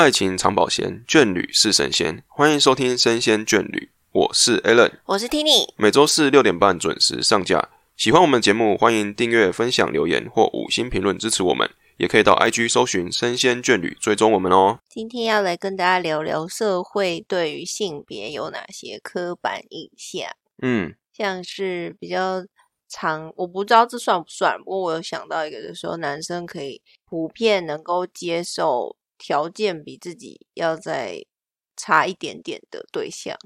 爱情长保鲜，眷侣是神仙。欢迎收听《生鲜眷侣》，我是 Alan，我是 Tini。每周四六点半准时上架。喜欢我们节目，欢迎订阅、分享、留言或五星评论支持我们。也可以到 IG 搜寻“生鲜眷侣”，追踪我们哦。今天要来跟大家聊聊社会对于性别有哪些刻板印象。嗯，像是比较常，我不知道这算不算，不过我有想到一个，就是说男生可以普遍能够接受条件比自己要再差一点点的对象，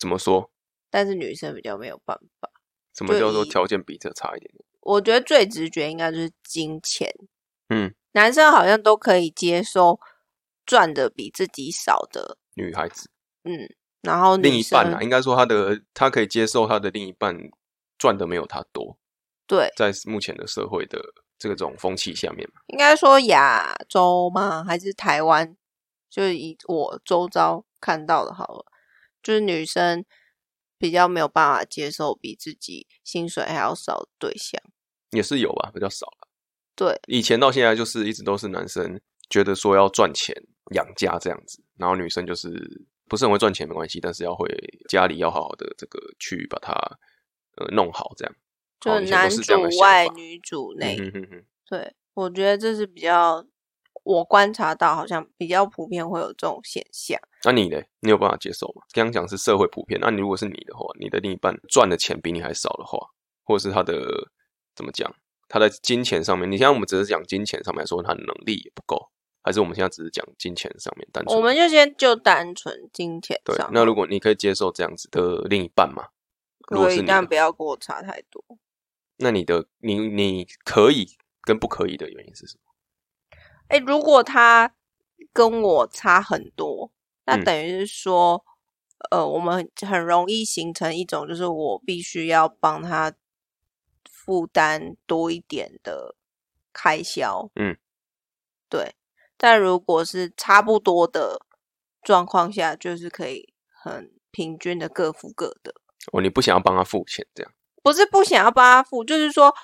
怎么说？但是女生比较没有办法。什么叫做条件比这差一点点？我觉得最直觉应该就是金钱。嗯，男生好像都可以接受赚的比自己少的，女孩子嗯，然后另一半啊，应该说他的他可以接受他的另一半赚的没有他多，对，在目前的社会的这种风气下面嘛。应该说亚洲吗？还是台湾？就是以我周遭看到的，好了，就是女生比较没有办法接受比自己薪水还要少的对象。也是有吧，比较少了。对，以前到现在就是一直都是男生觉得说要赚钱养家这样子，然后女生就是不是很会赚钱没关系，但是要会家里要好好的这个去把它呃弄好这样。就男主外女主内。嗯哼哼哼，对，我觉得这是比较我观察到，好像比较普遍会有这种现象。那你呢？你有办法接受吗？刚刚讲是社会普遍，那你如果是你的话，你的另一半赚的钱比你还少的话，或者是他的怎么讲，他在金钱上面，你现在我们只是讲金钱上面来说，他的能力也不够，还是我们现在只是讲金钱上面单纯？我们就先就单纯金钱对上，，那如果你可以接受这样子的另一半吗？如果可以，是你的但不要跟我差太多。那你的你你可以跟不可以的原因是什么？哎，如果他跟我差很多，那嗯等于是说，呃，我们很容易形成一种，就是我必须要帮他负担多一点的开销。嗯，对。但如果是差不多的状况下，就是可以很平均的各付各的。哦，你不想要帮他付钱这样？不是不想要帮他付，就是说，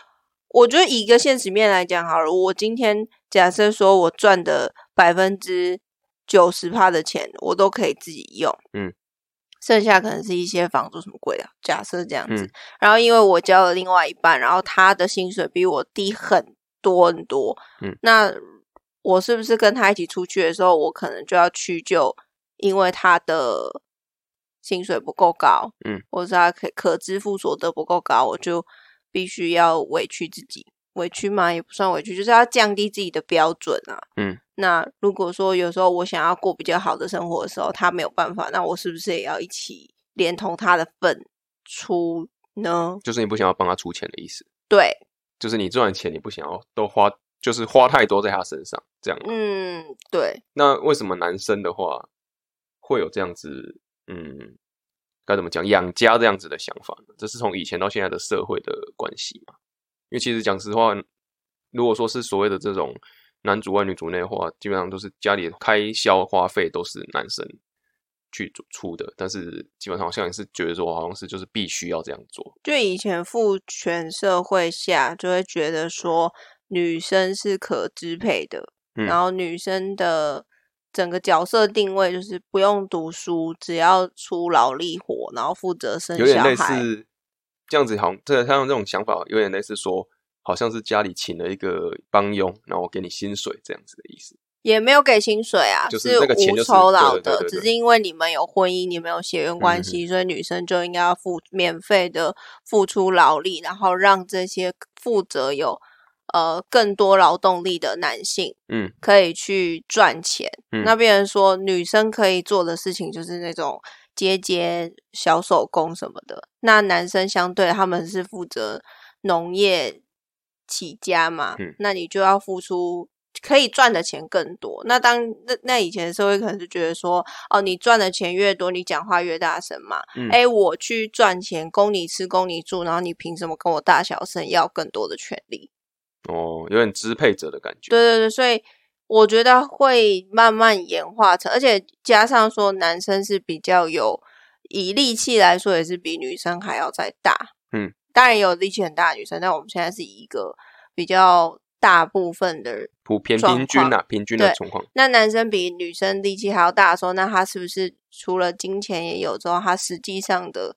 我觉得以一个现实面来讲好了，我今天假设说我赚的百分之九十趴的钱，我都可以自己用，嗯，剩下可能是一些房租什么贵的，假设这样子。嗯。然后因为我交了另外一半，然后他的薪水比我低很多很多，嗯，那我是不是跟他一起出去的时候，我可能就要屈就，因为他的薪水不够高，嗯，或者是他可可支付所得不够高，我就必须要委屈自己，委屈嘛也不算委屈，就是要降低自己的标准啊。嗯，那如果说有时候我想要过比较好的生活的时候，他没有办法，那我是不是也要一起连同他的份出呢？就是你不想要帮他出钱的意思，对，就是你赚的钱你不想要都花，就是花太多在他身上这样。嗯，对，那为什么男生的话会有这样子，嗯，该怎么讲养家这样子的想法呢？这是从以前到现在的社会的关系嘛？因为其实讲实话，如果说是所谓的这种男主外女主内的话，基本上都是家里的开销花费都是男生去出出的，但是基本上好像也是觉得说，好像是就是必须要这样做。就以前父权社会下，就会觉得说女生是可支配的，嗯然后女生的整个角色定位就是不用读书，只要出劳力活，然后负责生有点类小孩。似这样子，好像这像这种想法，有点类似说，好像是家里请了一个帮佣，然后我给你薪水这样子的意思。也没有给薪水啊，就是那个钱无就是酬劳的，对对对对对只是因为你们有婚姻，你们有血缘关嗯系，所以女生就应该要付免费的付出劳力，然后让这些负责有呃更多劳动力的男性嗯可以去赚钱。嗯那别人说女生可以做的事情就是那种接接小手工什么的，那男生相对他们是负责农业起家嘛，嗯那你就要付出可以赚的钱更多。那当那那以前的社会可能是觉得说，哦，你赚的钱越多，你讲话越大声嘛。嗯哎、我去赚钱，供你吃，供你住，然后你凭什么跟我大小声要更多的权利？哦，有点支配者的感觉。对对对，所以我觉得会慢慢演化成，而且加上说男生是比较有以力气来说，也是比女生还要再大。嗯，当然也有力气很大的女生，但我们现在是一个比较大部分的人。普遍平均啊，平均的对状况，那男生比女生力气还要大的时候，那他是不是除了金钱也有之后，他实际上的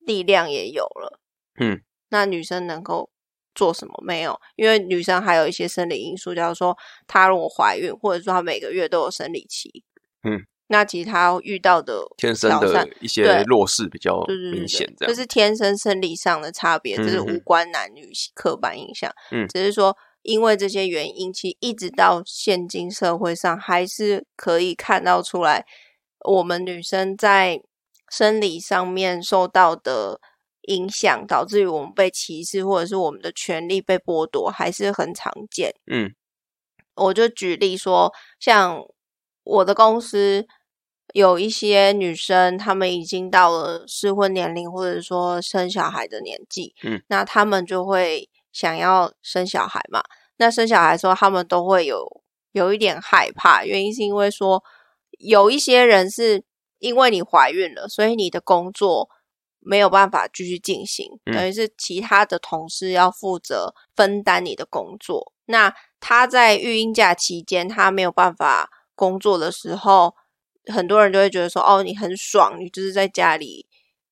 力量也有了？嗯，那女生能够做什么？没有，因为女生还有一些生理因素，假如说她如果怀孕，或者说她每个月都有生理期，嗯，那其实她遇到的天生的一些对弱势比较明显，这对，样就是天生生理上的差别，这是无关男女刻板印象。嗯只是说因为这些原因，其实一直到现今社会上，还是可以看到出来，我们女生在生理上面受到的影响，导致于我们被歧视，或者是我们的权利被剥夺，还是很常见。嗯我就举例说，像我的公司有一些女生，她们已经到了适婚年龄，或者说生小孩的年纪，嗯，那她们就会想要生小孩嘛。那生小孩的时候，她们都会有有一点害怕，原因是因为说有一些人是因为你怀孕了，所以你的工作没有办法继续进行，嗯等于是其他的同事要负责分担你的工作。那他在育婴假期间，他没有办法工作的时候，很多人就会觉得说：“哦，你很爽，你就是在家里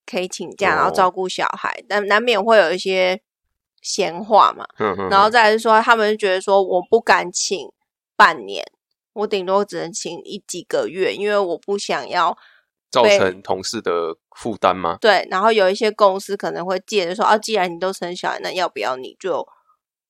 可以请假，然后哦照顾小孩。”但难免会有一些闲话嘛。然后再来是说，他们就觉得说，我不敢请半年，我顶多只能请一几个月，因为我不想要造成同事的负担吗？对。然后有一些公司可能会借着说，啊，既然你都生小孩，那要不要你就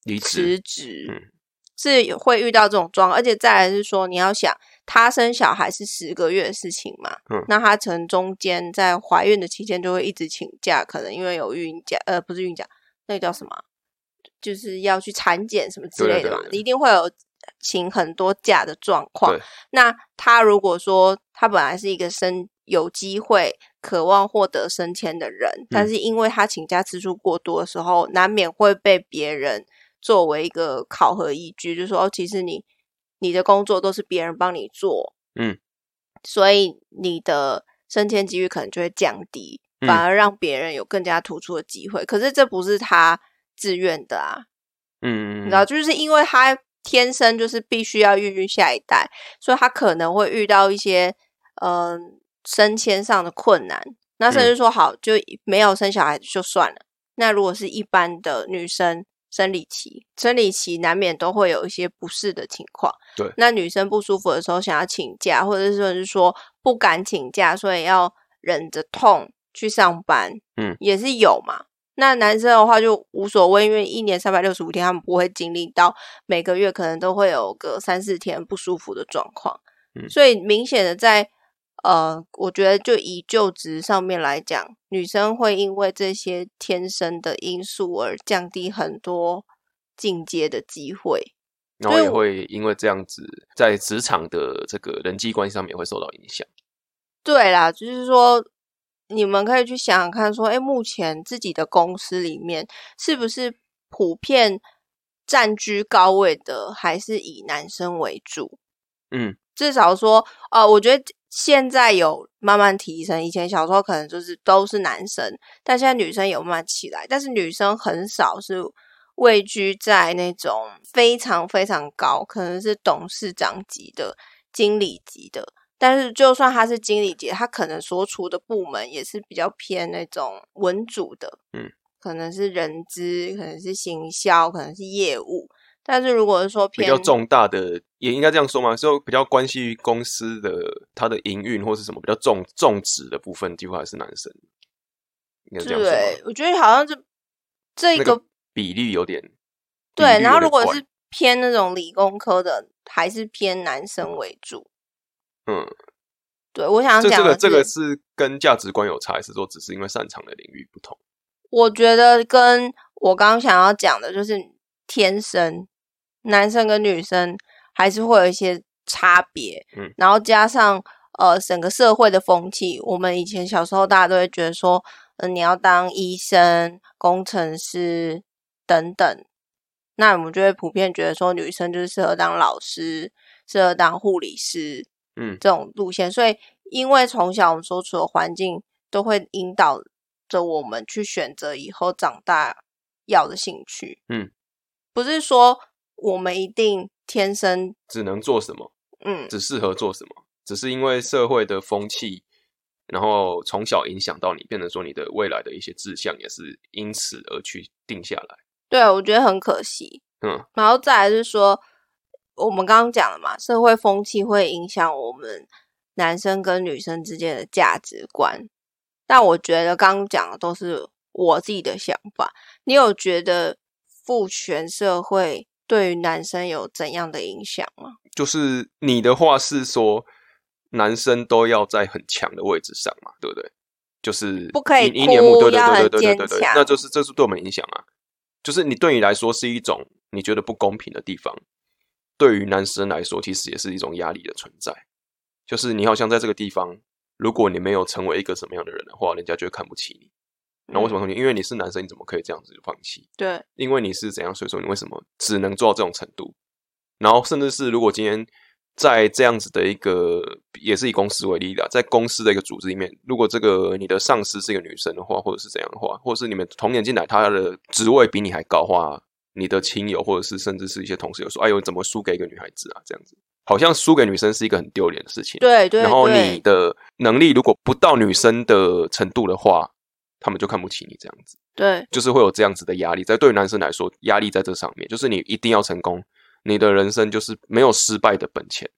离职辞职？嗯是会遇到这种状况，而且再来是说，你要想，她生小孩是十个月的事情嘛，嗯那她可能中间在怀孕的期间就会一直请假，可能因为有孕假，呃，不是孕假，那个叫什么啊？就是要去产检什么之类的嘛，对对对你一定会有请很多假的状况。那他如果说他本来是一个升有机会、渴望获得升迁的人，嗯。但是因为他请假次数过多的时候，难免会被别人作为一个考核依据，就是说，哦，其实你你的工作都是别人帮你做，嗯，所以你的升迁几率可能就会降低，嗯。反而让别人有更加突出的机会。可是这不是他自愿的啊，嗯，你知道，就是因为他天生就是必须要孕育下一代，所以他可能会遇到一些嗯、呃升迁上的困难。那甚至说好就没有生小孩就算了。那如果是一般的女生生理期，生理期难免都会有一些不适的情况。对那女生不舒服的时候想要请假，或者是说不敢请假，所以要忍着痛去上班，嗯，也是有嘛。那男生的话就无所谓，因为一年三百六十五天，他们不会经历到每个月可能都会有个三四天不舒服的状况，嗯所以明显的在呃，我觉得就以就职上面来讲，女生会因为这些天生的因素而降低很多进阶的机会。然后也会因为这样子，在职场的这个人际关系上面也会受到影响。对啦，就是说，你们可以去想想看，说，哎，目前自己的公司里面是不是普遍占据高位的，还是以男生为主？嗯，至少说，呃，我觉得现在有慢慢提升，以前小时候可能就是都是男生，但现在女生有慢慢起来，但是女生很少是位居在那种非常非常高，可能是董事长级的、经理级的。但是，就算他是经理级，他可能所处的部门也是比较偏那种文组的，嗯，可能是人资，可能是行销，可能是业务。但是如果是说偏比较重大的，也应该这样说嘛，就比较关系于公司的它的营运或是什么比较重重职的部分，几乎还是男生。应该这样说对，我觉得好像是这个、那个比例有点对，然后如果是偏那种理工科的，还是偏男生为主。嗯，对我想讲的这个这个是是跟价值观有差，还是说只是因为擅长的领域不同？我觉得跟我刚刚想要讲的就是天生男生跟女生还是会有一些差别，嗯，然后加上呃整个社会的风气，我们以前小时候大家都会觉得说，嗯、你要当医生、工程师等等，那我们就会普遍觉得说女生就是适合当老师、适合当护理师，嗯这种路线，所以因为从小我们所处的环境都会引导着我们去选择以后长大要的兴趣。嗯，不是说我们一定天生只能做什么，嗯只适合做什么，只是因为社会的风气，然后从小影响到你，变成说你的未来的一些志向也是因此而去定下来。对，我觉得很可惜。嗯，然后再来是说，我们刚刚讲了嘛，社会风气会影响我们男生跟女生之间的价值观。但我觉得刚刚讲的都是我自己的想法。你有觉得父权社会对于男生有怎样的影响吗？就是你的话是说，男生都要在很强的位置上嘛，对不对？就是不可以一一年目，哭对对对要很坚对对对对对，强那就是这是对我们影响啊。就是你对你来说是一种你觉得不公平的地方，对于男生来说，其实也是一种压力的存在。就是你好像在这个地方，如果你没有成为一个什么样的人的话，人家就会看不起你。那为什么看不起？因为你是男生，你怎么可以这样子就放弃？对，因为你是怎样，所以说你为什么只能做到这种程度？然后甚至是如果今天在这样子的一个，也是以公司为例的，在公司的一个组织里面，如果这个你的上司是一个女生的话，或者是怎样的话，或者是你们同年进来，她的职位比你还高的话，你的亲友或者是甚至是一些同事有说，哎呦，怎么输给一个女孩子啊？这样子，好像输给女生是一个很丢脸的事情。对对然后你的能力如果不到女生的程度的话，他们就看不起你这样子。对，就是会有这样子的压力，在对于男生来说，压力在这上面，就是你一定要成功，你的人生就是没有失败的本钱，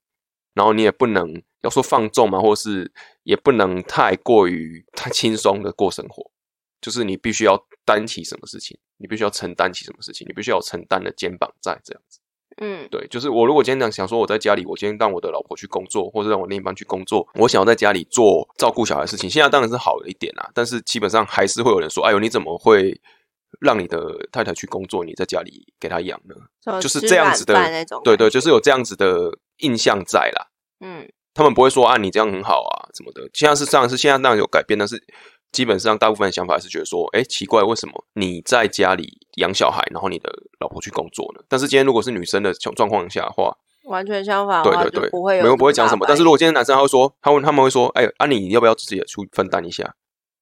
然后你也不能要说放纵嘛，或是也不能太过于太轻松的过生活，就是你必须要担起什么事情，你必须要承担起什么事情，你必须要承担的肩膀在这样子。嗯对，就是我如果今天想想说我在家里，我今天让我的老婆去工作，或者让我另一半去工作，我想要在家里做照顾小孩的事情，现在当然是好了一点啦，但是基本上还是会有人说，哎呦，你怎么会让你的太太去工作，你在家里给她养呢？就是这样子的那种，对对，就是有这样子的印象在啦。嗯他们不会说啊，你这样很好啊，什么的。现在是这样是现在当然有改变，但是基本上大部分的想法是觉得说，哎，奇怪，为什么你在家里养小孩，然后你的老婆去工作呢？但是今天如果是女生的状状况下的话，完全相反对对对，不会有没有不会讲什么。但是如果今天男生他会说，他问他们会说，哎，啊你要不要自己也去分担一下？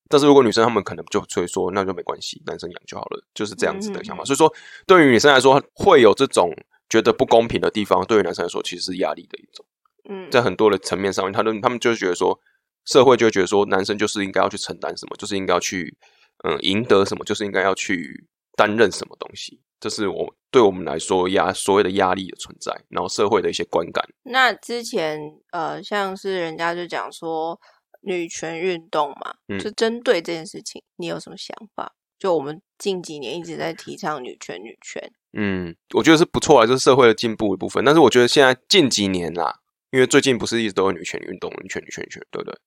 但是如果女生他们可能就会说，那就没关系，男生养就好了，就是这样子的想法。嗯所以说，对于女生来说，会有这种觉得不公平的地方，对于男生来说其实是压力的一种。嗯在很多的层面上面，他们他们就会觉得说，社会就会觉得说，男生就是应该要去承担什么，就是应该要去嗯赢得什么，就是应该要去担任什么东西。这是我对我们来说压所谓的压力的存在，然后社会的一些观感。那之前呃，像是人家就讲说女权运动嘛，嗯就针对这件事情，你有什么想法？就我们近几年一直在提倡女权，女权，嗯，我觉得是不错啊，就是社会的进步一部分。但是我觉得现在近几年啦，因为最近不是一直都有女权运动，女权、女权、女权，对不对？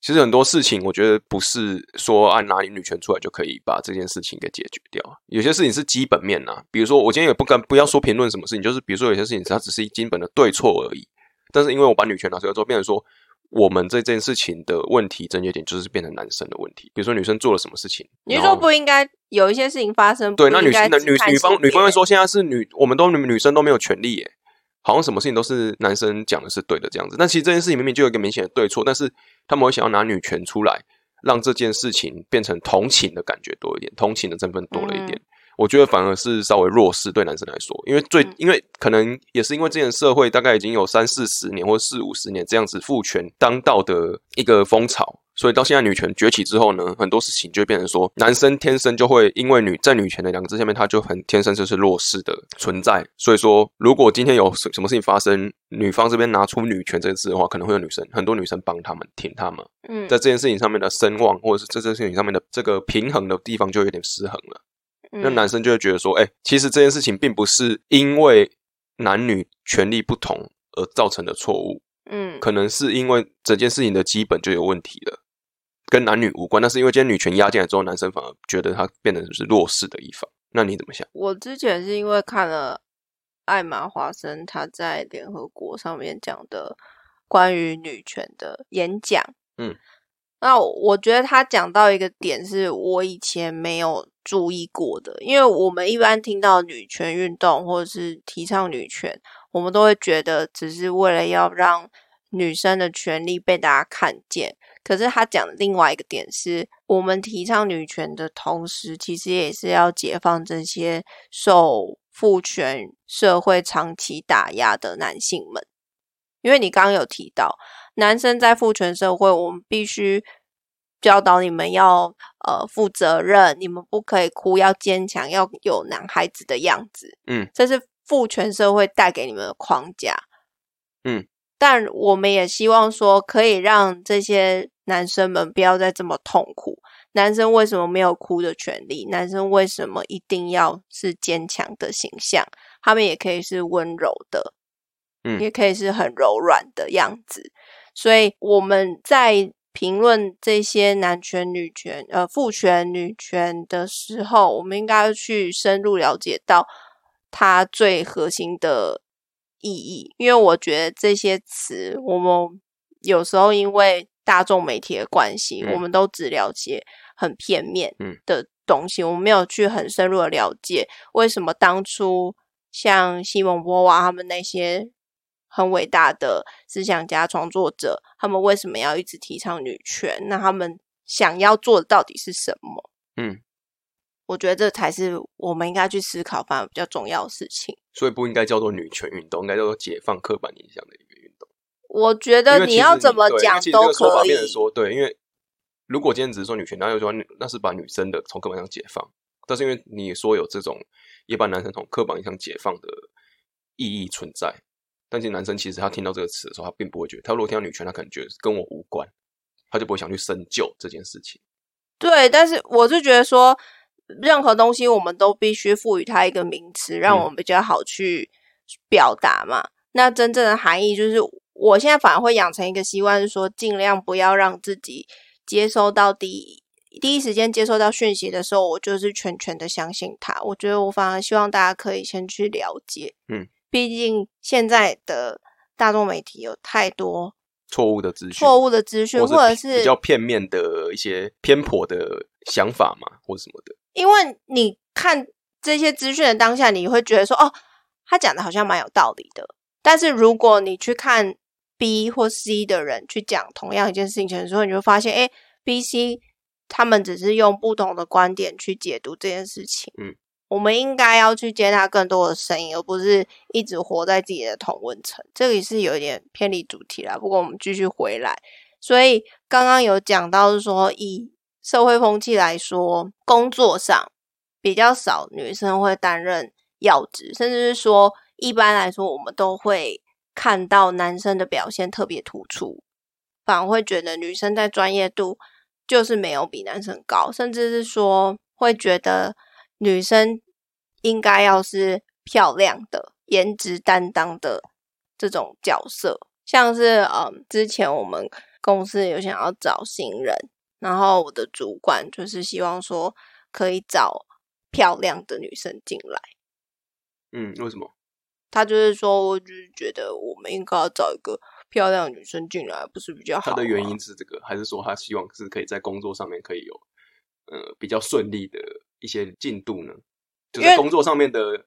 其实很多事情，我觉得不是说按哪里女权出来就可以把这件事情给解决掉。有些事情是基本面呐、比如说我今天也不敢不要说评论什么事情，就是比如说有些事情它只是基本的对错而已。但是因为我把女权拿出来之后，变成说我们这件事情的问题症结点就是变成男生的问题。比如说女生做了什么事情，你说不应该有一些事情发生？对，那女性、女女方女方会说，现在是女，我们都女女生都没有权利耶，好像什么事情都是男生讲的是对的这样子。但其实这件事情明明就有一个明显的对错，但是他们会想要拿女权出来，让这件事情变成同情的感觉多一点，同情的成分多了一点。我觉得反而是稍微弱势对男生来说，因为最、嗯因为可能也是因为之前社会大概已经有三四十年或四五十年这样子父权当道的一个风潮，所以到现在女权崛起之后呢，很多事情就会变成说，男生天生就会因为女在女权的两个字下面，他就很天生就是弱势的存在。所以说，如果今天有什什么事情发生，女方这边拿出女权这个字的话，可能会有女生很多女生帮他们挺他们，嗯在这件事情上面的声望，或者是在这件事情上面的这个平衡的地方就有点失衡了。那嗯男生就会觉得说，哎、其实这件事情并不是因为男女权利不同而造成的错误，嗯可能是因为整件事情的基本就有问题了，跟男女无关。但是因为今天女权压进来之后，男生反而觉得他变成是弱势的一方。那你怎么想？我之前是因为看了艾玛华森他在联合国上面讲的关于女权的演讲，嗯，那我我觉得他讲到一个点是我以前没有注意过的，因为我们一般听到女权运动或者是提倡女权，我们都会觉得只是为了要让女生的权利被大家看见。可是他讲的另外一个点是，我们提倡女权的同时，其实也是要解放这些受父权社会长期打压的男性们。因为你刚刚有提到，男生在父权社会，我们必须教导你们要呃负责任，你们不可以哭，要坚强，要有男孩子的样子。嗯，这是父权社会带给你们的框架。嗯，但我们也希望说，可以让这些男生们不要再这么痛苦。男生为什么没有哭的权利？男生为什么一定要是坚强的形象？他们也可以是温柔的。嗯也可以是很柔软的样子。所以我们在评论这些男权、女权、呃父权、女权的时候，我们应该去深入了解到它最核心的意义。因为我觉得这些词，我们有时候因为大众媒体的关系，嗯我们都只了解很片面嗯的东西，我们没有去很深入的了解为什么当初像西蒙波娃他们那些很伟大的思想家、创作者，他们为什么要一直提倡女权？那他们想要做的到底是什么？嗯，我觉得这才是我们应该去思考，反而比较重要的事情。所以不应该叫做女权运动，应该叫做解放刻板印象的一个运动。我觉得你要怎么讲都可以。说，对，因为如果今天只是说女权，然后又说女那是把女生的从刻板印象解放，但是因为你说有这种也把男生从刻板印象解放的意义存在，但是男生其实他听到这个词的时候，他并不会觉得，他如果听到女权，他可能觉得跟我无关，他就不会想去深究这件事情。对，但是我是觉得说，任何东西我们都必须赋予它一个名词，让嗯我们比较好去表达嘛。那真正的含义就是，我现在反而会养成一个习惯，是说尽量不要让自己接收到第一第一时间接收到讯息的时候，我就是全权的相信它。我觉得我反而希望大家可以先去了解，嗯，毕竟现在的大众媒体有太多错误的资讯，错误的资讯，或或者是比较片面的一些偏颇的想法嘛，或者什么的。因为你看这些资讯的当下，你会觉得说，哦，他讲的好像蛮有道理的。但是如果你去看 B 或 C 的人去讲同样一件事情的时候，你就发现，哎，B、C 他们只是用不同的观点去解读这件事情。嗯，我们应该要去接纳更多的声音，而不是一直活在自己的同温层。这里是有一点偏离主题啦，不过我们继续回来。所以刚刚有讲到是说，以社会风气来说，工作上比较少女生会担任要职，甚至是说，一般来说，我们都会看到男生的表现特别突出，反而会觉得女生在专业度就是没有比男生高，甚至是说会觉得女生应该要是漂亮的、颜值担当的这种角色，像是嗯，之前我们公司有想要找新人，然后我的主管就是希望说可以找漂亮的女生进来。嗯，为什么？他就是说，我就是觉得我们应该要找一个漂亮的女生进来，不是比较好吗？他的原因是这个，还是说他希望是可以在工作上面可以有呃比较顺利的一些进度呢？就是工作上面的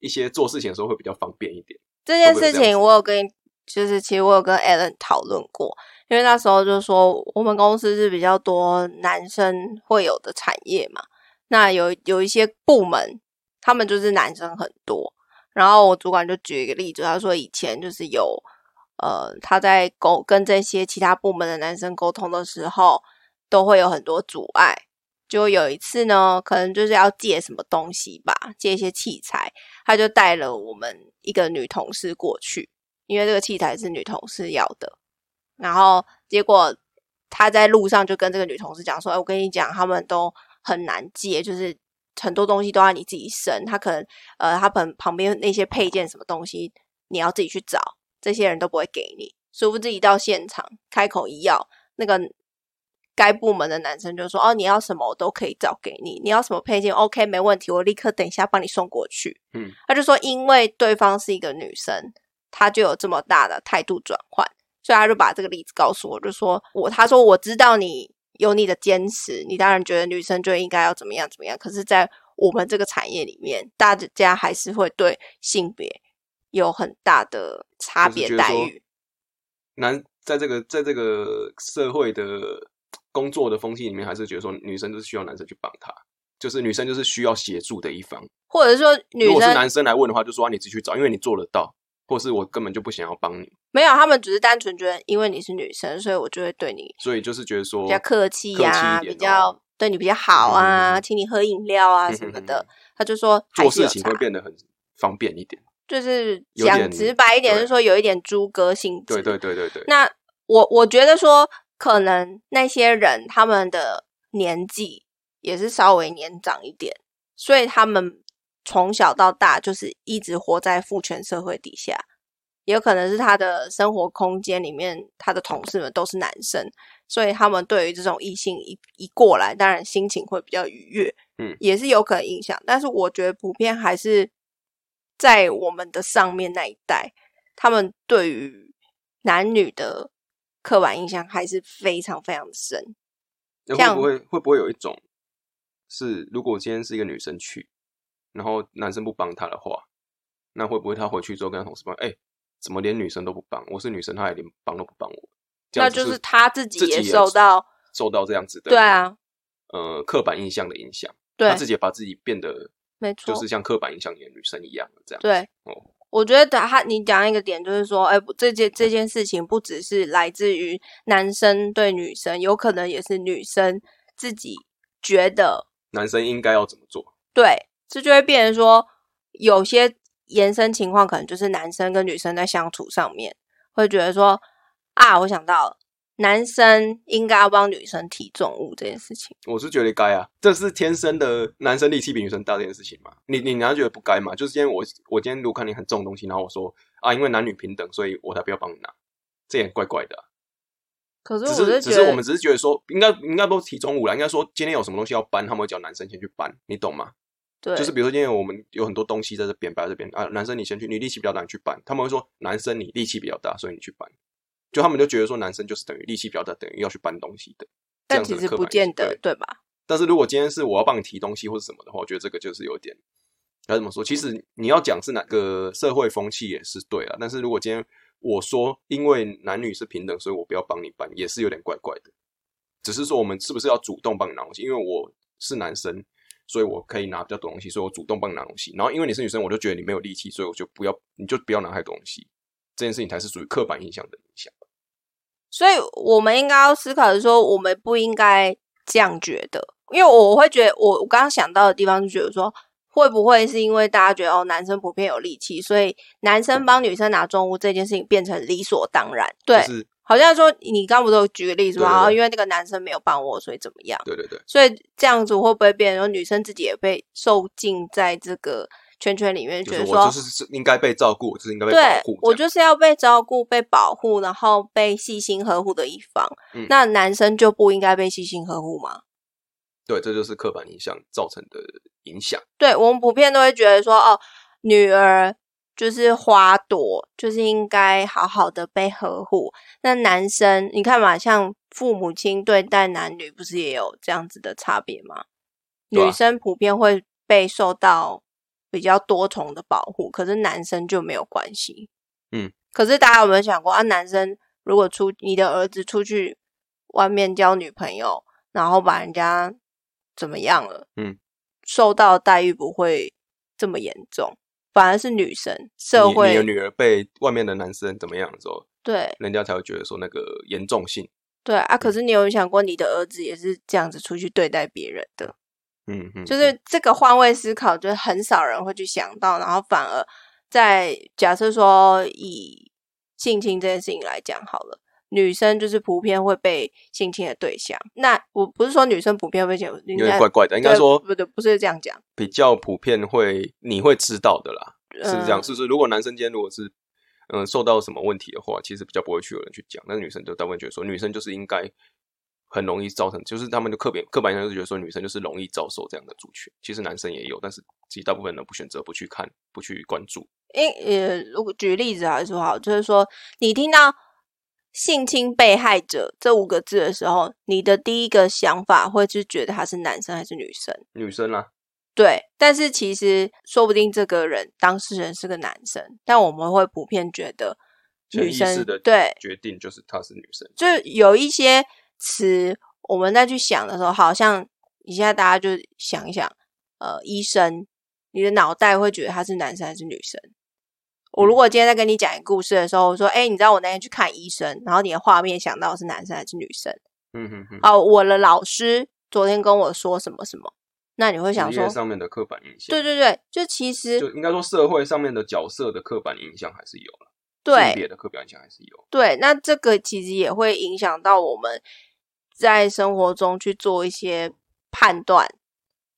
一些做事情的时候会比较方便一点。这件事情，我有跟，就是其实我有跟 Alan 讨论过，因为那时候就说我们公司是比较多男生会有的产业嘛，那有有一些部门，他们就是男生很多，然后我主管就举一个例子，他说以前就是有呃他在沟跟这些其他部门的男生沟通的时候，都会有很多阻碍。就有一次呢，可能就是要借什么东西吧，借一些器材，他就带了我们一个女同事过去，因为这个器材是女同事要的。然后结果他在路上就跟这个女同事讲说：“哎，我跟你讲，他们都很难借，就是很多东西都要你自己生。他可能呃，他旁旁边那些配件什么东西，你要自己去找，这些人都不会给你。殊不知一到现场，开口一要，那个该部门的男生就说：“哦，你要什么我都可以找给你，你要什么配件，OK，没问题，我立刻等一下帮你送过去。”嗯，他就说，因为对方是一个女生，他就有这么大的态度转换，所以他就把这个例子告诉我，就说我他说我知道你有你的坚持，你当然觉得女生就应该要怎么样怎么样，可是，在我们这个产业里面，大家还是会对性别有很大的差别待遇。男在这个在这个社会的工作的风气里面，还是觉得说女生就是需要男生去帮他，就是女生就是需要协助的一方。或者说女生如果是男生来问的话，就说、啊、你自己去找，因为你做得到，或是我根本就不想要帮你，没有，他们只是单纯觉得因为你是女生，所以我就会对你所以就是觉得说比较客气呀、比较哦对你比较好啊，请你喝饮料啊嗯什么的。他就说还做事情会变得很方便一点。就是讲直白一点，就是说有一点猪哥性质。对对对对对，那我我觉得说，可能那些人他们的年纪也是稍微年长一点，所以他们从小到大就是一直活在父权社会底下。也有可能是他的生活空间里面，他的同事们都是男生，所以他们对于这种异性一一过来，当然心情会比较愉悦，嗯也是有可能影响。但是我觉得普遍还是在我们的上面那一代，他们对于男女的刻板印象还是非常非常的深。那像会不会会不会有一种是，如果今天是一个女生去，然后男生不帮她的话，那会不会她回去之后跟她同事说，哎、怎么连女生都不帮？我是女生，她也连帮都不帮我，那就是他自己也受到，受到这样子的对啊，呃刻板印象的影响，对她，自己也把自己变得没错，就是像刻板印象里的女生一样这样。对，哦，我觉得他你讲一个点就是说，哎，不这件这件事情不只是来自于男生对女生，有可能也是女生自己觉得男生应该要怎么做？对，这就会变成说，有些延伸情况可能就是男生跟女生在相处上面会觉得说，啊，我想到了，男生应该要帮女生提重物这件事情。我是觉得该啊，这是天生的男生力气比女生大这件事情嘛。你你难道觉得不该吗？就是今天我我今天如果看你很重的东西，然后我说啊，因为男女平等，所以我才不要帮你拿，这也怪怪的啊、可是只我是觉得是只是我们只是觉得说，应该应该都提重物了，应该说今天有什么东西要搬，他们会叫男生先去搬，你懂吗？对，就是比如说因为我们有很多东西在这边摆在这边啊，男生你先去，你力气比较大，你去搬。他们会说男生你力气比较大，所以你去搬。就他们就觉得说男生就是等于力气比较大，等于要去搬东西的。这但其实不见得，对对吧？但是如果今天是我要帮你提东西或者什么的话，我觉得这个就是有点该怎么说？其实你要讲是哪个社会风气也是对啊，但是如果今天我说因为男女是平等，所以我不要帮你搬，也是有点怪怪的。只是说我们是不是要主动帮你拿东西？因为我是男生，所以我可以拿比较多东西，所以我主动帮你拿东西。然后因为你是女生，我就觉得你没有力气，所以我就不要，你就不要拿太多东西。这件事情才是属于刻板印象的影响。所以我们应该要思考的是说，我们不应该这样觉得，因为我会觉得，我我刚刚想到的地方就觉得说，会不会是因为大家觉得哦，男生普遍有力气，所以男生帮女生拿重物这件事情变成理所当然？对，就是好像说你刚不是有举个例子吗？对对对哦因为那个男生没有帮我，所以怎么样？对对对，所以这样子会不会变成说女生自己也被受尽在这个圈圈里面，就是觉得说我就是是应该被照顾，就是应该被保对护。我就是要被照顾、被保护，然后被细心呵护的一方。嗯那男生就不应该被细心呵护吗？对，这就是刻板印象造成的影响。对我们普遍都会觉得说，哦，女儿就是花朵，就是应该好好的被呵护。那男生，你看嘛，像父母亲对待男女，不是也有这样子的差别吗？啊女生普遍会被受到比较多重的保护，可是男生就没有关系。嗯，可是大家有没有想过啊？男生如果出你的儿子出去外面交女朋友，然后把人家怎么样了？嗯，受到的待遇不会这么严重，反而是女生社你你会的女儿被外面的男生怎么样的时候，对人家才会觉得说那个严重性。对啊。可是你有没有想过，你的儿子也是这样子出去对待别人的？嗯嗯，就是这个换位思考，就是很少人会去想到，然后反而在假设说以性侵这件事情来讲好了，女生就是普遍会被性侵的对象。那我不是说女生普遍会被性，侵有点怪怪的。应该说不对，不是这样讲，比较普遍会你会知道的啦，是这样。嗯是不是？如果男生今天如果是嗯、呃受到什么问题的话，其实比较不会去有人去讲。但是女生就大部分觉得说，女生就是应该很容易造成，就是他们就刻板刻板印象就觉得说女生就是容易遭受这样的族群。其实男生也有，但是其实大部分人不选择不去看、不去关注。因呃，如果举例子来说好，就是说你听到性侵被害者这五个字的时候，你的第一个想法会是觉得他是男生还是女生？女生啦，对，但是其实说不定这个人当事人是个男生，但我们会普遍觉得女生的对，决定就是她是女生。就有一些词我们再去想的时候，好像你现在大家就想一想，呃，医生，你的脑袋会觉得他是男生还是女生？我如果今天在跟你讲一个故事的时候，我说，哎，你知道我那天去看医生，然后你的画面想到是男生还是女生？嗯哼哼，哦，我的老师昨天跟我说什么什么，那你会想说，上面的刻板印象，对对对，就其实就应该说社会上面的角色的刻板印象还是有了，性对别的刻板印象还是有。对，那这个其实也会影响到我们在生活中去做一些判断，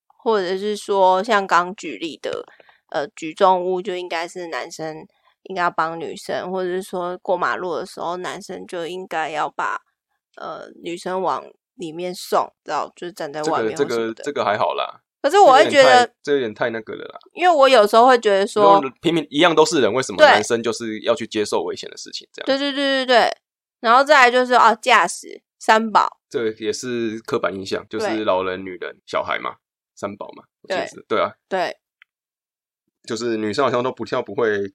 或者是说像刚举例的，呃，举重物就应该是男生应该要帮女生，或者是说过马路的时候男生就应该要把呃女生往里面送，知道就是站在外面这个这。个这个还好啦，可是我会觉得，这有点太那个了啦。因为我有时候会觉得说，说平平一样都是人，为什么男生就是要去接受危险的事情？这样，对对对对对，然后再来就是哦，驾驶三宝，这也是刻板印象，就是老人、女人、小孩嘛，三宝嘛，对对啊，对，就是女生好像都不跳不会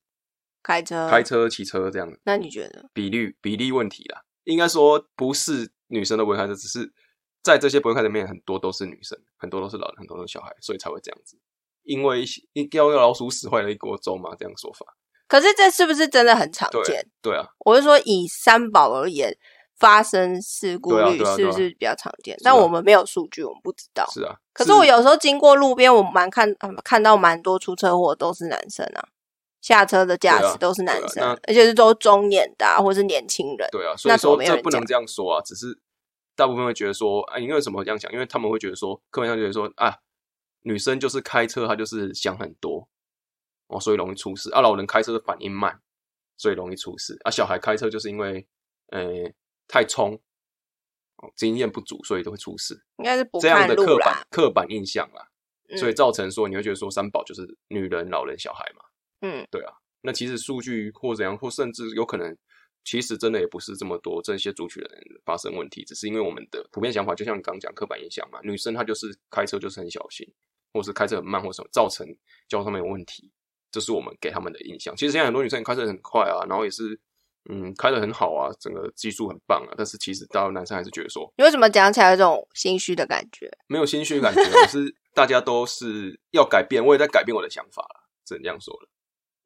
开车开车、骑车这样的那你觉得？比率比例问题啦。应该说不是女生都不会开车，只是在这些不会开车里面，很多都是女生，很多都是老人，很多都是小孩，所以才会这样子。因为一要要老鼠屎坏了一锅粥嘛，这样说法。可是这是不是真的很常见？对啊，我是说，以三宝而言，发生事故率是不是比较常见？啊但我们没有数据，我们不知道。是啊。可是我有时候经过路边，我蛮看嗯看到蛮多出车祸都是男生啊，下车的驾驶都是男生，而且是都中年的、啊、或是年轻人。对啊，所以说这不能这样说啊，只是大部分会觉得说，啊，因为什么这样讲？因为他们会觉得说，刻板印象觉得说，啊，女生就是开车，她就是想很多哦，所以容易出事；啊，老人开车的反应慢，所以容易出事；啊，小孩开车就是因为呃太冲，哦，经验不足，所以都会出事。应该是不这样的刻板，刻板印象啦，嗯所以造成说你会觉得说三宝就是女人、老人、小孩嘛。嗯，对啊那其实数据或怎样，或甚至有可能，其实真的也不是这么多这些族群的人发生问题，只是因为我们的普遍想法，就像你刚刚讲刻板印象嘛，女生她就是开车就是很小心，或是开车很慢，或什么造成交通上面有问题，这是我们给他们的印象。其实现在很多女生开车很快啊，然后也是嗯开的很好啊，整个技术很棒啊，但是其实大家男生还是觉得说你为什么讲起来有这种心虚的感觉？没有心虚感觉，我是 大家都是要改变，我也在改变我的想法了，只能这样说了。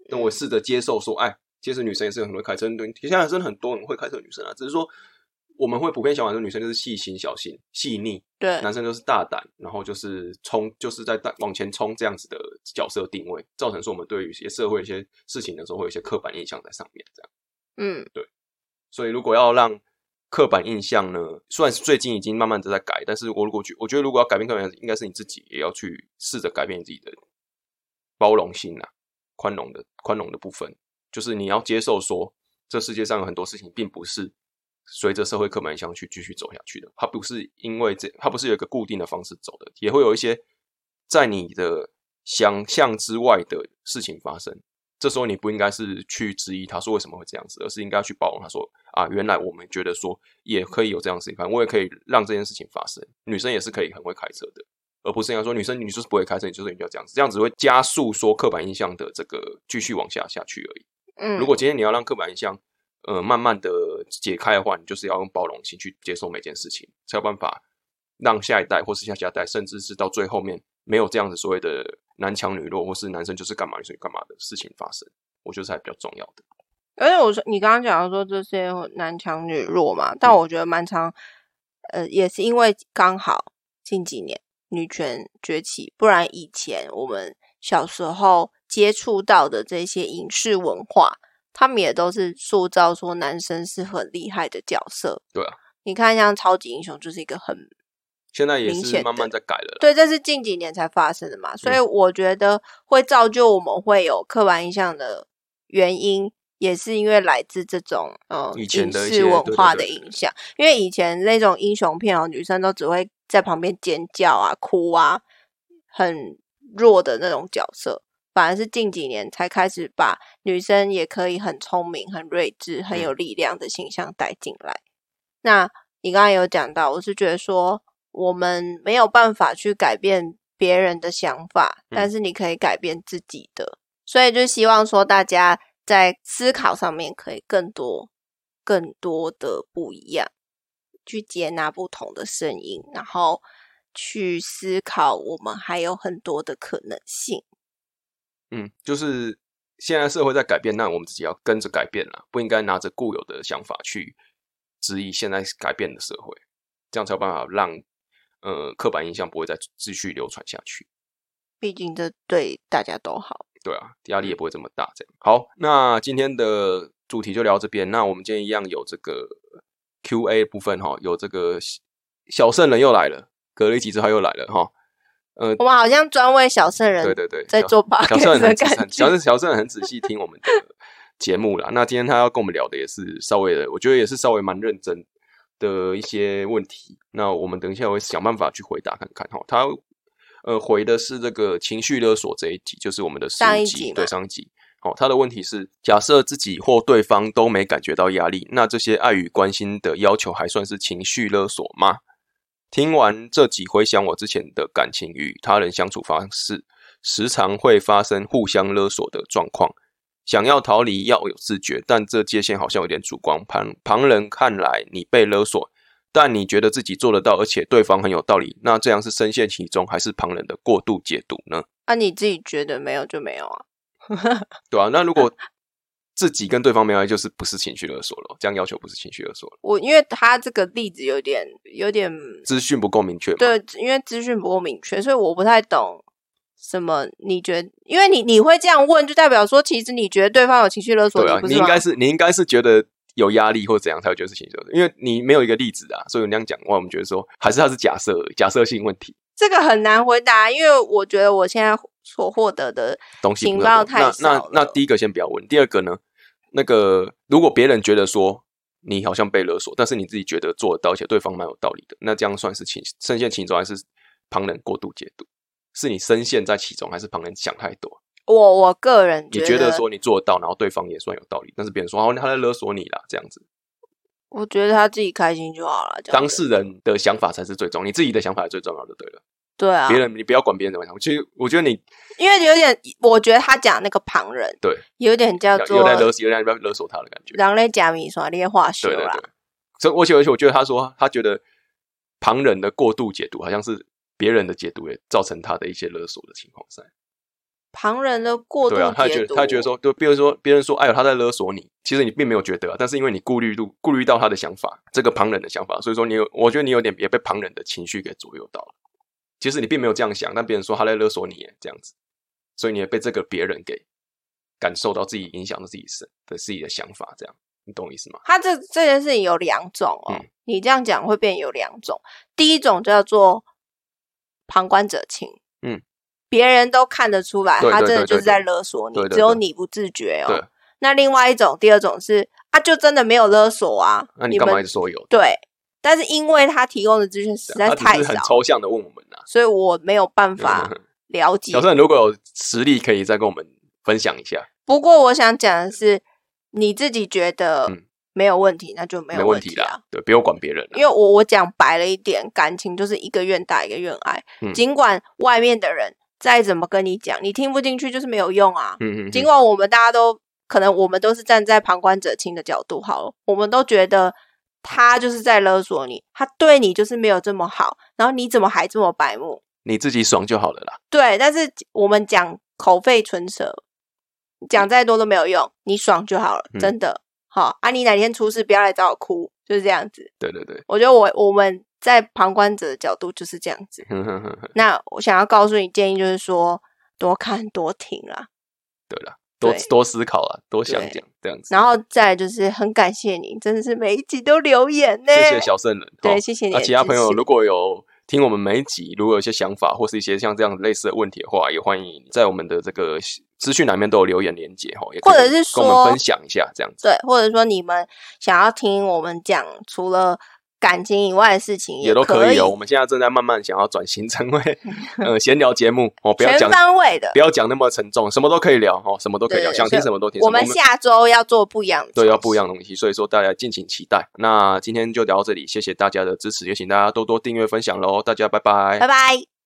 那我试着接受说，哎，其实女生也是很会开车，对，现在真的很多很会开车的女生啊，只是说我们会普遍想法说女生就是细心、小心、细腻，对，男生就是大胆，然后就是冲，就是在大往前冲这样子的角色定位，造成说我们对于一些社会一些事情的时候会有一些刻板印象在上面，这样。嗯对所以如果要让刻板印象呢，虽然是最近已经慢慢的在改，但是我如果觉我觉得如果要改变刻板印象，应该是你自己也要去试着改变自己的包容心啊，宽容的宽容的部分，就是你要接受说，这世界上有很多事情并不是随着社会刻板印象去继续走下去的，它不是因为这，它不是有一个固定的方式走的，也会有一些在你的想象之外的事情发生。这时候你不应该是去质疑他说为什么会这样子，而是应该去包容他说啊，原来我们觉得说也可以有这样的事情，反正我也可以让这件事情发生。女生也是可以很会开车的，而不是应该说女生你就是不会开车，你就是你就要这样子，这样子会加速说刻板印象的这个继续往下下去而已。嗯，如果今天你要让刻板印象呃慢慢的解开的话，你就是要用包容心去接受每件事情，才有办法让下一代或是下下代，甚至是到最后面没有这样子所谓的男强女弱，或是男生就是干嘛女生就干嘛的事情发生。我觉得才比较重要的。而且我说你刚刚讲的说这些男强女弱嘛，但嗯我觉得蛮常，呃，也是因为刚好近几年女权崛起，不然以前我们小时候接触到的这些影视文化，他们也都是塑造说男生是很厉害的角色。对啊，你看像超级英雄就是一个很现在也是慢慢在改了。对，这是近几年才发生的嘛，所以嗯我觉得会造就我们会有刻板印象的原因，也是因为来自这种呃以前影的文化的影响。因为以前那种英雄片哦，女生都只会在旁边尖叫啊、哭啊，很弱的那种角色。反而是近几年才开始把女生也可以很聪明、很睿智、很嗯有力量的形象带进来。那你刚才有讲到，我是觉得说我们没有办法去改变别人的想法，嗯但是你可以改变自己的。所以就希望说大家在思考上面可以更多、更多的不一样，去接纳不同的声音，然后去思考，我们还有很多的可能性。嗯，就是现在社会在改变，那我们自己要跟着改变了，不应该拿着固有的想法去质疑现在改变的社会，这样才有办法让呃刻板印象不会再继续流传下去。毕竟这对大家都好。对啊，压力也不会这么大。这样好，那今天的主题就聊这边。那我们今天一样有这个 Q&A 部分哈，有这个小圣人又来了，隔了一集之后又来了哈。呃，我们好像专为小圣人对对对，在做 o 小圣人很仔感细，小圣小圣人很仔细听我们的节目啦。那今天他要跟我们聊的也是稍微的，我觉得也是稍微蛮认真的一些问题。那我们等一下会想办法去回答看看哈。他呃回的是这个情绪勒索这一集，就是我们的15集上一集对上一集。好、他的问题是：假设自己或对方都没感觉到压力，那这些爱与关心的要求还算是情绪勒索吗？听完这集，回想我之前的感情与他人相处方式，时常会发生互相勒索的状况。想要逃离要有自觉，但这界限好像有点主观。旁旁人看来你被勒索，但你觉得自己做得到，而且对方很有道理，那这样是深陷其中，还是旁人的过度解读呢？那、你自己觉得没有就没有啊。对啊，那如果 自己跟对方没有爱，就是不是情绪勒索了，这样要求不是情绪勒索了，我因为他这个例子有点有点资讯不够明确？对，因为资讯不够明确，所以我不太懂什么。你觉得，因为你你会这样问，就代表说，其实你觉得对方有情绪勒索对啊？你应该是你应该是觉得有压力或怎样才会觉得是情绪勒索，因为你没有一个例子啊，所以你这样讲的话，我们觉得说还是它是假设假设性问题，这个很难回答，因为我觉得我现在所获得的东西情报太少了那那第一个先不要问，第二个呢，那个如果别人觉得说你好像被勒索，但是你自己觉得做得到，而且对方蛮有道理的，那这样算是情深陷情中，还是旁人过度解读？是你深陷在其中，还是旁人想太多？我我个人你觉觉得说你做得到，然后对方也算有道理，但是别人说哦他在勒索你啦，这样子，我觉得他自己开心就好了。当事人的想法才是最重要，你自己的想法是最重要的，对了。对啊，别人你不要管别人怎么想，其实我觉得你因为有点，我觉得他讲那个旁人对有点叫做有有在勒有在勒索他的感觉，人类假米刷列化修啦。所以而且而且我觉得他说他觉得旁人的过度解读，好像是别人的解读也造成他的一些勒索的情况在。旁人的过度对啊，他觉，得他觉得说，对，比如说别人说，哎呦他在勒索你，其实你并没有觉得啊，但是因为你顾虑度顾虑到他的想法，这个旁人的想法，所以说你有，我觉得你有点也被旁人的情绪给左右到了。其实你并没有这样想，但别人说他在勒索你，这样子，所以你也被这个别人给感受到自己影响到自己身的自己的想法，这样你懂我意思吗？他这这件事情有两种哦，嗯你这样讲会变有两种。第一种叫做旁观者清，嗯，别人都看得出来，他真的就是在勒索你，只有你不自觉哦。那另外一种，第二种是啊，就真的没有勒索啊，那你干嘛一直说有？对，但是因为他提供的资讯实在太少，抽象的问我们呐、所以我没有办法 了解小。盛如果有实力，可以再跟我们分享一下。不过我想讲的是，你自己觉得嗯没有问题，那就没有问题啊啦。，对，不用管别人。因为我我讲白了一点，感情就是一个愿打一个愿挨。嗯尽管外面的人再怎么跟你讲，你听不进去就是没有用啊。嗯嗯，尽管我们大家都可能我们都是站在旁观者清的角度好了，我们都觉得他就是在勒索你，他对你就是没有这么好，然后你怎么还这么白目？你自己爽就好了啦。对，但是我们讲口费唇舌，讲再多都没有用，你爽就好了，嗯真的。好啊，你哪天出事不要来找我哭，就是这样子。对对对，我觉得我我们在旁观者的角度就是这样子。那我想要告诉你建议就是说，多看多听啦，对了，多多思考啊，多想对讲这样子。然后再就是很感谢你，真的是每一集都留言呢。谢谢小圣人。对，哦谢谢你其他朋友如果有听我们每一集，如果有一些想法或是一些像这样类似的问题的话，也欢迎在我们的这个资讯栏里面都有留言连接哈，也或者是跟我们分享一下这样子。对，或者说你们想要听我们讲除了感情以外的事情，也都可可以哦。我们现在正在慢慢想要转型成为 呃闲聊节目哦，不要全讲方位的不。要讲那么沉重，什么都可以聊哦，什么都可以聊，想听什么都听。我们下周要做不一样的，对要不一样。的东西，所以说大家敬请期待。那今天就聊到这里，谢谢大家的支持，也请大家多多订阅分享喽，大家拜拜拜拜。